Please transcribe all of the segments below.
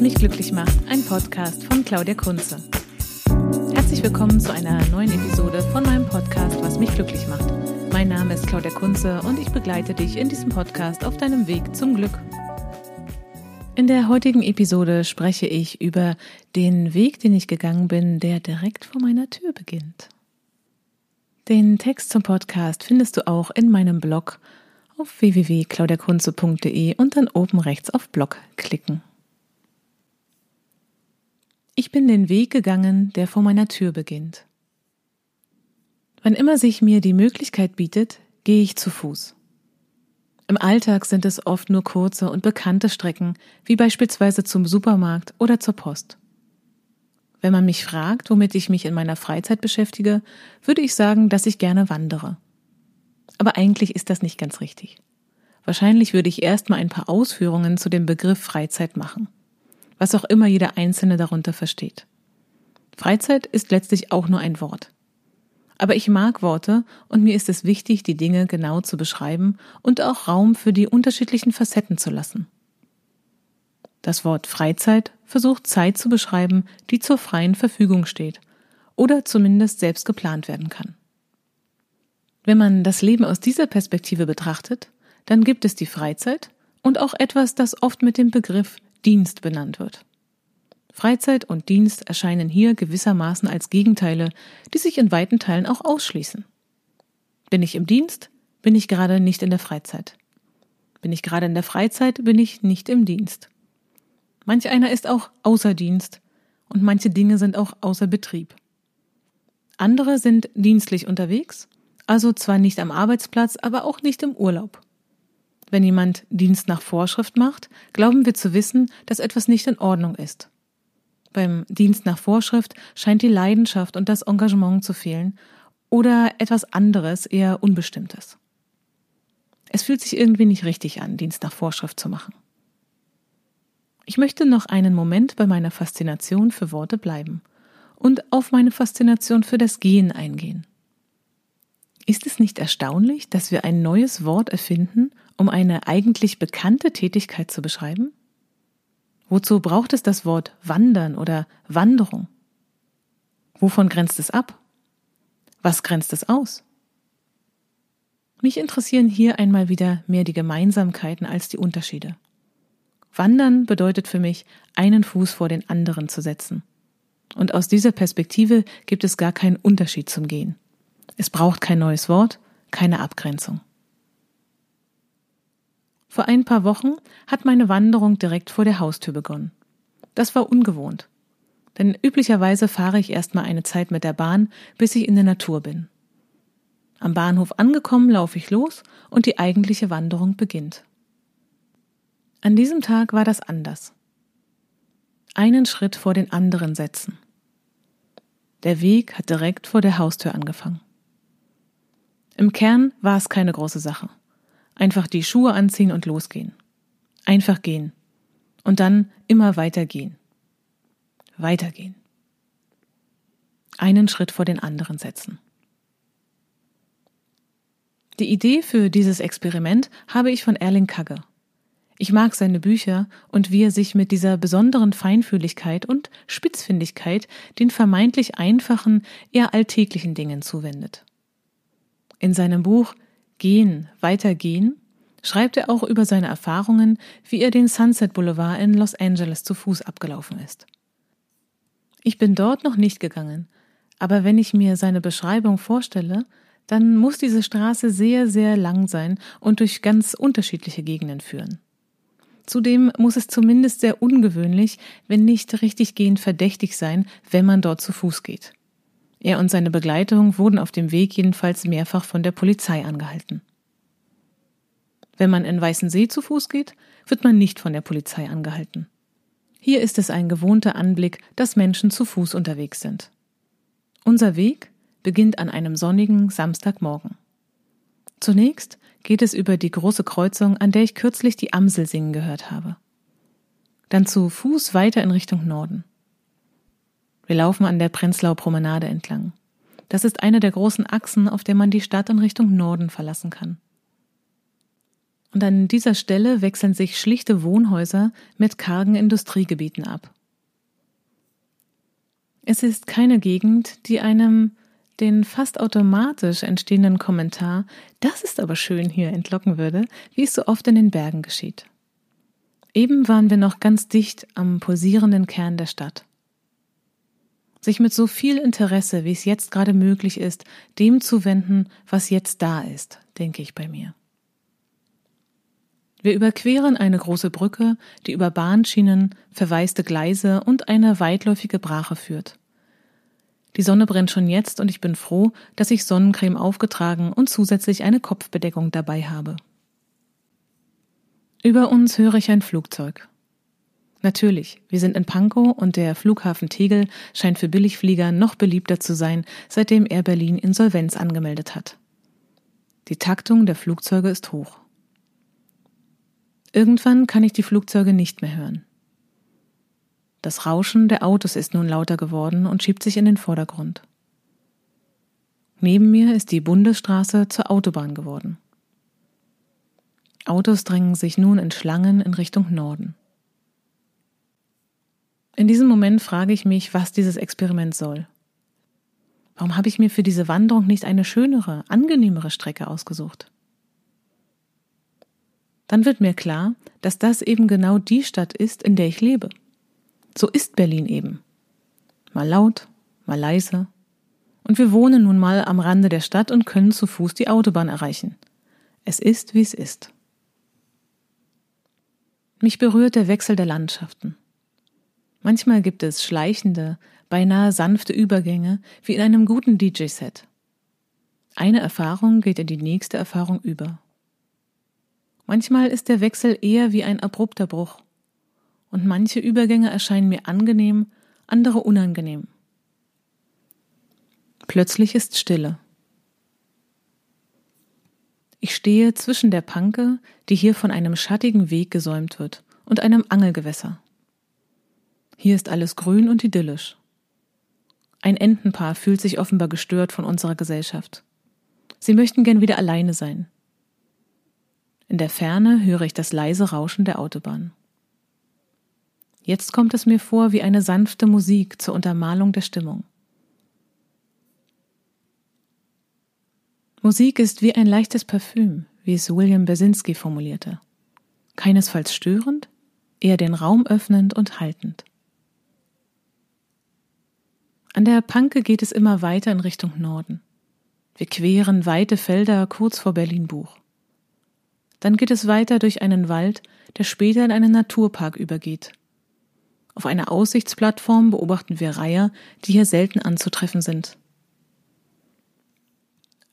mich glücklich macht, ein Podcast von Claudia Kunze. Herzlich willkommen zu einer neuen Episode von meinem Podcast, was mich glücklich macht. Mein Name ist Claudia Kunze und ich begleite dich in diesem Podcast auf deinem Weg zum Glück. In der heutigen Episode spreche ich über den Weg, den ich gegangen bin, der direkt vor meiner Tür beginnt. Den Text zum Podcast findest du auch in meinem Blog auf www.claudiakunze.de und dann oben rechts auf Blog klicken. Ich bin den Weg gegangen, der vor meiner Tür beginnt. Wann immer sich mir die Möglichkeit bietet, gehe ich zu Fuß. Im Alltag sind es oft nur kurze und bekannte Strecken, wie beispielsweise zum Supermarkt oder zur Post. Wenn man mich fragt, womit ich mich in meiner Freizeit beschäftige, würde ich sagen, dass ich gerne wandere. Aber eigentlich ist das nicht ganz richtig. Wahrscheinlich würde ich erstmal ein paar Ausführungen zu dem Begriff Freizeit machen. Was auch immer jeder Einzelne darunter versteht. Freizeit ist letztlich auch nur ein Wort. Aber ich mag Worte und mir ist es wichtig, die Dinge genau zu beschreiben und auch Raum für die unterschiedlichen Facetten zu lassen. Das Wort Freizeit versucht Zeit zu beschreiben, die zur freien Verfügung steht oder zumindest selbst geplant werden kann. Wenn man das Leben aus dieser Perspektive betrachtet, dann gibt es die Freizeit und auch etwas, das oft mit dem Begriff Dienst benannt wird. Freizeit und Dienst erscheinen hier gewissermaßen als Gegenteile, die sich in weiten Teilen auch ausschließen. Bin ich im Dienst, bin ich gerade nicht in der Freizeit. Bin ich gerade in der Freizeit, bin ich nicht im Dienst. Manch einer ist auch außer Dienst und manche Dinge sind auch außer Betrieb. Andere sind dienstlich unterwegs also zwar nicht am Arbeitsplatz, aber auch nicht im Urlaub. Wenn jemand Dienst nach Vorschrift macht, glauben wir zu wissen, dass etwas nicht in Ordnung ist. Beim Dienst nach Vorschrift scheint die Leidenschaft und das Engagement zu fehlen oder etwas anderes, eher Unbestimmtes. Es fühlt sich irgendwie nicht richtig an, Dienst nach Vorschrift zu machen. Ich möchte noch einen Moment bei meiner Faszination für Worte bleiben und auf meine Faszination für das Gehen eingehen. Ist es nicht erstaunlich, dass wir ein neues Wort erfinden, um eine eigentlich bekannte Tätigkeit zu beschreiben? Wozu braucht es das Wort wandern oder Wanderung? Wovon grenzt es ab? Was grenzt es aus? Mich interessieren hier einmal wieder mehr die Gemeinsamkeiten als die Unterschiede. Wandern bedeutet für mich, einen Fuß vor den anderen zu setzen. Und aus dieser Perspektive gibt es gar keinen Unterschied zum Gehen. Es braucht kein neues Wort, keine Abgrenzung. Vor ein paar Wochen hat meine Wanderung direkt vor der Haustür begonnen. Das war ungewohnt. Denn üblicherweise fahre ich erstmal eine Zeit mit der Bahn, bis ich in der Natur bin. Am Bahnhof angekommen laufe ich los und die eigentliche Wanderung beginnt. An diesem Tag war das anders. Einen Schritt vor den anderen setzen. Der Weg hat direkt vor der Haustür angefangen. Im Kern war es keine große Sache. Einfach die Schuhe anziehen und losgehen. Einfach gehen. Und dann immer weitergehen. Weitergehen. Einen Schritt vor den anderen setzen. Die Idee für dieses Experiment habe ich von Erling Kagge. Ich mag seine Bücher und wie er sich mit dieser besonderen Feinfühligkeit und Spitzfindigkeit den vermeintlich einfachen, eher alltäglichen Dingen zuwendet. In seinem Buch Gehen, weitergehen schreibt er auch über seine Erfahrungen, wie er den Sunset Boulevard in Los Angeles zu Fuß abgelaufen ist. Ich bin dort noch nicht gegangen, aber wenn ich mir seine Beschreibung vorstelle, dann muss diese Straße sehr, sehr lang sein und durch ganz unterschiedliche Gegenden führen. Zudem muss es zumindest sehr ungewöhnlich, wenn nicht richtig gehend verdächtig sein, wenn man dort zu Fuß geht. Er und seine Begleitung wurden auf dem Weg jedenfalls mehrfach von der Polizei angehalten. Wenn man in Weißensee zu Fuß geht, wird man nicht von der Polizei angehalten. Hier ist es ein gewohnter Anblick, dass Menschen zu Fuß unterwegs sind. Unser Weg beginnt an einem sonnigen Samstagmorgen. Zunächst geht es über die große Kreuzung, an der ich kürzlich die Amsel singen gehört habe. Dann zu Fuß weiter in Richtung Norden. Wir laufen an der Prenzlauer Promenade entlang. Das ist eine der großen Achsen, auf der man die Stadt in Richtung Norden verlassen kann. Und an dieser Stelle wechseln sich schlichte Wohnhäuser mit kargen Industriegebieten ab. Es ist keine Gegend, die einem den fast automatisch entstehenden Kommentar, das ist aber schön hier, entlocken würde, wie es so oft in den Bergen geschieht. Eben waren wir noch ganz dicht am pulsierenden Kern der Stadt. Sich mit so viel Interesse, wie es jetzt gerade möglich ist, dem zu wenden, was jetzt da ist, denke ich bei mir. Wir überqueren eine große Brücke, die über Bahnschienen, verwaiste Gleise und eine weitläufige Brache führt. Die Sonne brennt schon jetzt und ich bin froh, dass ich Sonnencreme aufgetragen und zusätzlich eine Kopfbedeckung dabei habe. Über uns höre ich ein Flugzeug. Natürlich, wir sind in Pankow und der Flughafen Tegel scheint für Billigflieger noch beliebter zu sein, seitdem Air Berlin Insolvenz angemeldet hat. Die Taktung der Flugzeuge ist hoch. Irgendwann kann ich die Flugzeuge nicht mehr hören. Das Rauschen der Autos ist nun lauter geworden und schiebt sich in den Vordergrund. Neben mir ist die Bundesstraße zur Autobahn geworden. Autos drängen sich nun in Schlangen in Richtung Norden. In diesem Moment frage ich mich, was dieses Experiment soll. Warum habe ich mir für diese Wanderung nicht eine schönere, angenehmere Strecke ausgesucht? Dann wird mir klar, dass das eben genau die Stadt ist, in der ich lebe. So ist Berlin eben. Mal laut, mal leise. Und wir wohnen nun mal am Rande der Stadt und können zu Fuß die Autobahn erreichen. Es ist, wie es ist. Mich berührt der Wechsel der Landschaften. Manchmal gibt es schleichende, beinahe sanfte Übergänge wie in einem guten DJ-Set. Eine Erfahrung geht in die nächste Erfahrung über. Manchmal ist der Wechsel eher wie ein abrupter Bruch und manche Übergänge erscheinen mir angenehm, andere unangenehm. Plötzlich ist Stille. Ich stehe zwischen der Panke, die hier von einem schattigen Weg gesäumt wird, und einem Angelgewässer. Hier ist alles grün und idyllisch. Ein Entenpaar fühlt sich offenbar gestört von unserer Gesellschaft. Sie möchten gern wieder alleine sein. In der Ferne höre ich das leise Rauschen der Autobahn. Jetzt kommt es mir vor wie eine sanfte Musik zur Untermalung der Stimmung. Musik ist wie ein leichtes Parfüm, wie es William Bersinski formulierte. Keinesfalls störend, eher den Raum öffnend und haltend. An der Panke geht es immer weiter in Richtung Norden. Wir queren weite Felder kurz vor Berlin-Buch. Dann geht es weiter durch einen Wald, der später in einen Naturpark übergeht, auf einer Aussichtsplattform beobachten wir Reiher, die hier selten anzutreffen sind.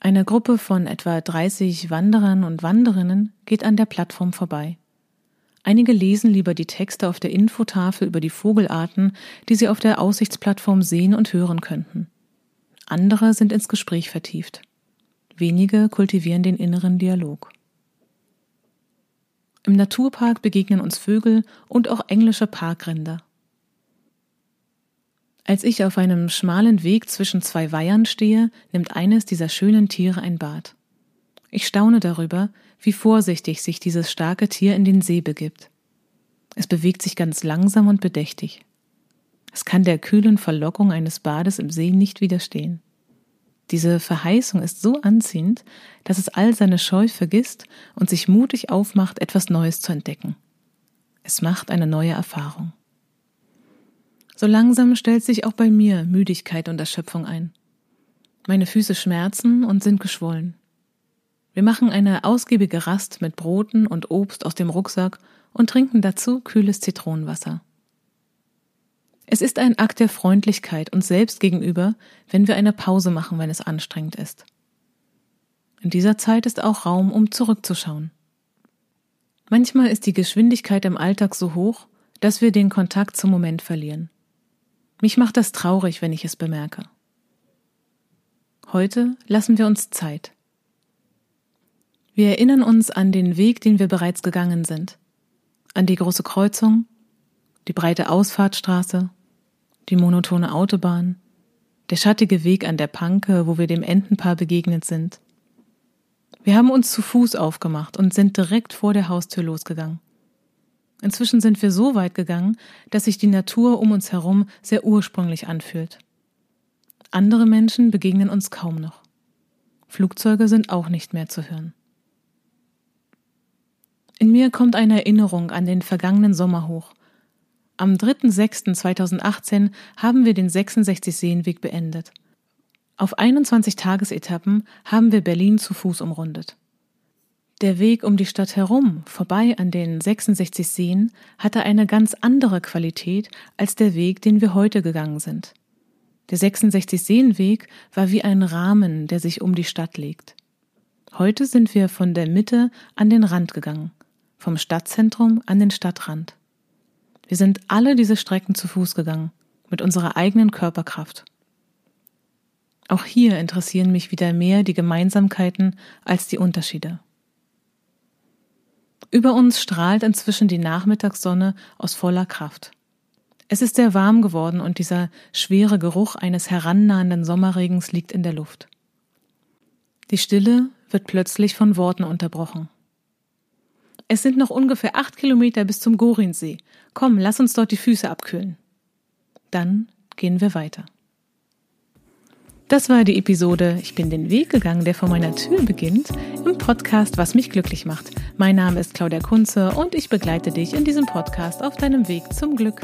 Eine Gruppe von etwa 30 Wanderern und Wanderinnen geht an der Plattform vorbei. Einige lesen lieber die Texte auf der Infotafel über die Vogelarten, die sie auf der Aussichtsplattform sehen und hören könnten. Andere sind ins Gespräch vertieft. Wenige kultivieren den inneren Dialog. Im Naturpark begegnen uns Vögel und auch englische Parkrinder. Als ich auf einem schmalen Weg zwischen zwei Weihern stehe, nimmt eines dieser schönen Tiere ein Bad. Ich staune darüber, wie vorsichtig sich dieses starke Tier in den See begibt. Es bewegt sich ganz langsam und bedächtig. Es kann der kühlen Verlockung eines Bades im See nicht widerstehen. Diese Verheißung ist so anziehend, dass es all seine Scheu vergisst und sich mutig aufmacht, etwas Neues zu entdecken. Es macht eine neue Erfahrung. So langsam stellt sich auch bei mir Müdigkeit und Erschöpfung ein. Meine Füße schmerzen und sind geschwollen. Wir machen eine ausgiebige Rast mit Broten und Obst aus dem Rucksack und trinken dazu kühles Zitronenwasser. Es ist ein Akt der Freundlichkeit uns selbst gegenüber, wenn wir eine Pause machen, wenn es anstrengend ist. In dieser Zeit ist auch Raum, um zurückzuschauen. Manchmal ist die Geschwindigkeit im Alltag so hoch, dass wir den Kontakt zum Moment verlieren. Mich macht das traurig, wenn ich es bemerke. Heute lassen wir uns Zeit. Wir erinnern uns an den Weg, den wir bereits gegangen sind, an die große Kreuzung, die breite Ausfahrtstraße, die monotone Autobahn, der schattige Weg an der Panke, wo wir dem Entenpaar begegnet sind. Wir haben uns zu Fuß aufgemacht und sind direkt vor der Haustür losgegangen. Inzwischen sind wir so weit gegangen, dass sich die Natur um uns herum sehr ursprünglich anfühlt. Andere Menschen begegnen uns kaum noch. Flugzeuge sind auch nicht mehr zu hören. In mir kommt eine Erinnerung an den vergangenen Sommer hoch. Am 3.6.2018 haben wir den 66 Seenweg beendet. Auf 21 Tagesetappen haben wir Berlin zu Fuß umrundet. Der Weg um die Stadt herum, vorbei an den 66 Seen, hatte eine ganz andere Qualität als der Weg, den wir heute gegangen sind. Der 66 Seenweg war wie ein Rahmen, der sich um die Stadt legt. Heute sind wir von der Mitte an den Rand gegangen, vom Stadtzentrum an den Stadtrand. Wir sind alle diese Strecken zu Fuß gegangen, mit unserer eigenen Körperkraft. Auch hier interessieren mich wieder mehr die Gemeinsamkeiten als die Unterschiede. Über uns strahlt inzwischen die Nachmittagssonne aus voller Kraft. Es ist sehr warm geworden und dieser schwere Geruch eines herannahenden Sommerregens liegt in der Luft. Die Stille wird plötzlich von Worten unterbrochen. Es sind noch ungefähr acht Kilometer bis zum Gorinsee. Komm, lass uns dort die Füße abkühlen. Dann gehen wir weiter. Das war die Episode Ich bin den Weg gegangen, der vor meiner Tür beginnt, im Podcast Was mich glücklich macht. Mein Name ist Claudia Kunze und ich begleite dich in diesem Podcast auf deinem Weg zum Glück.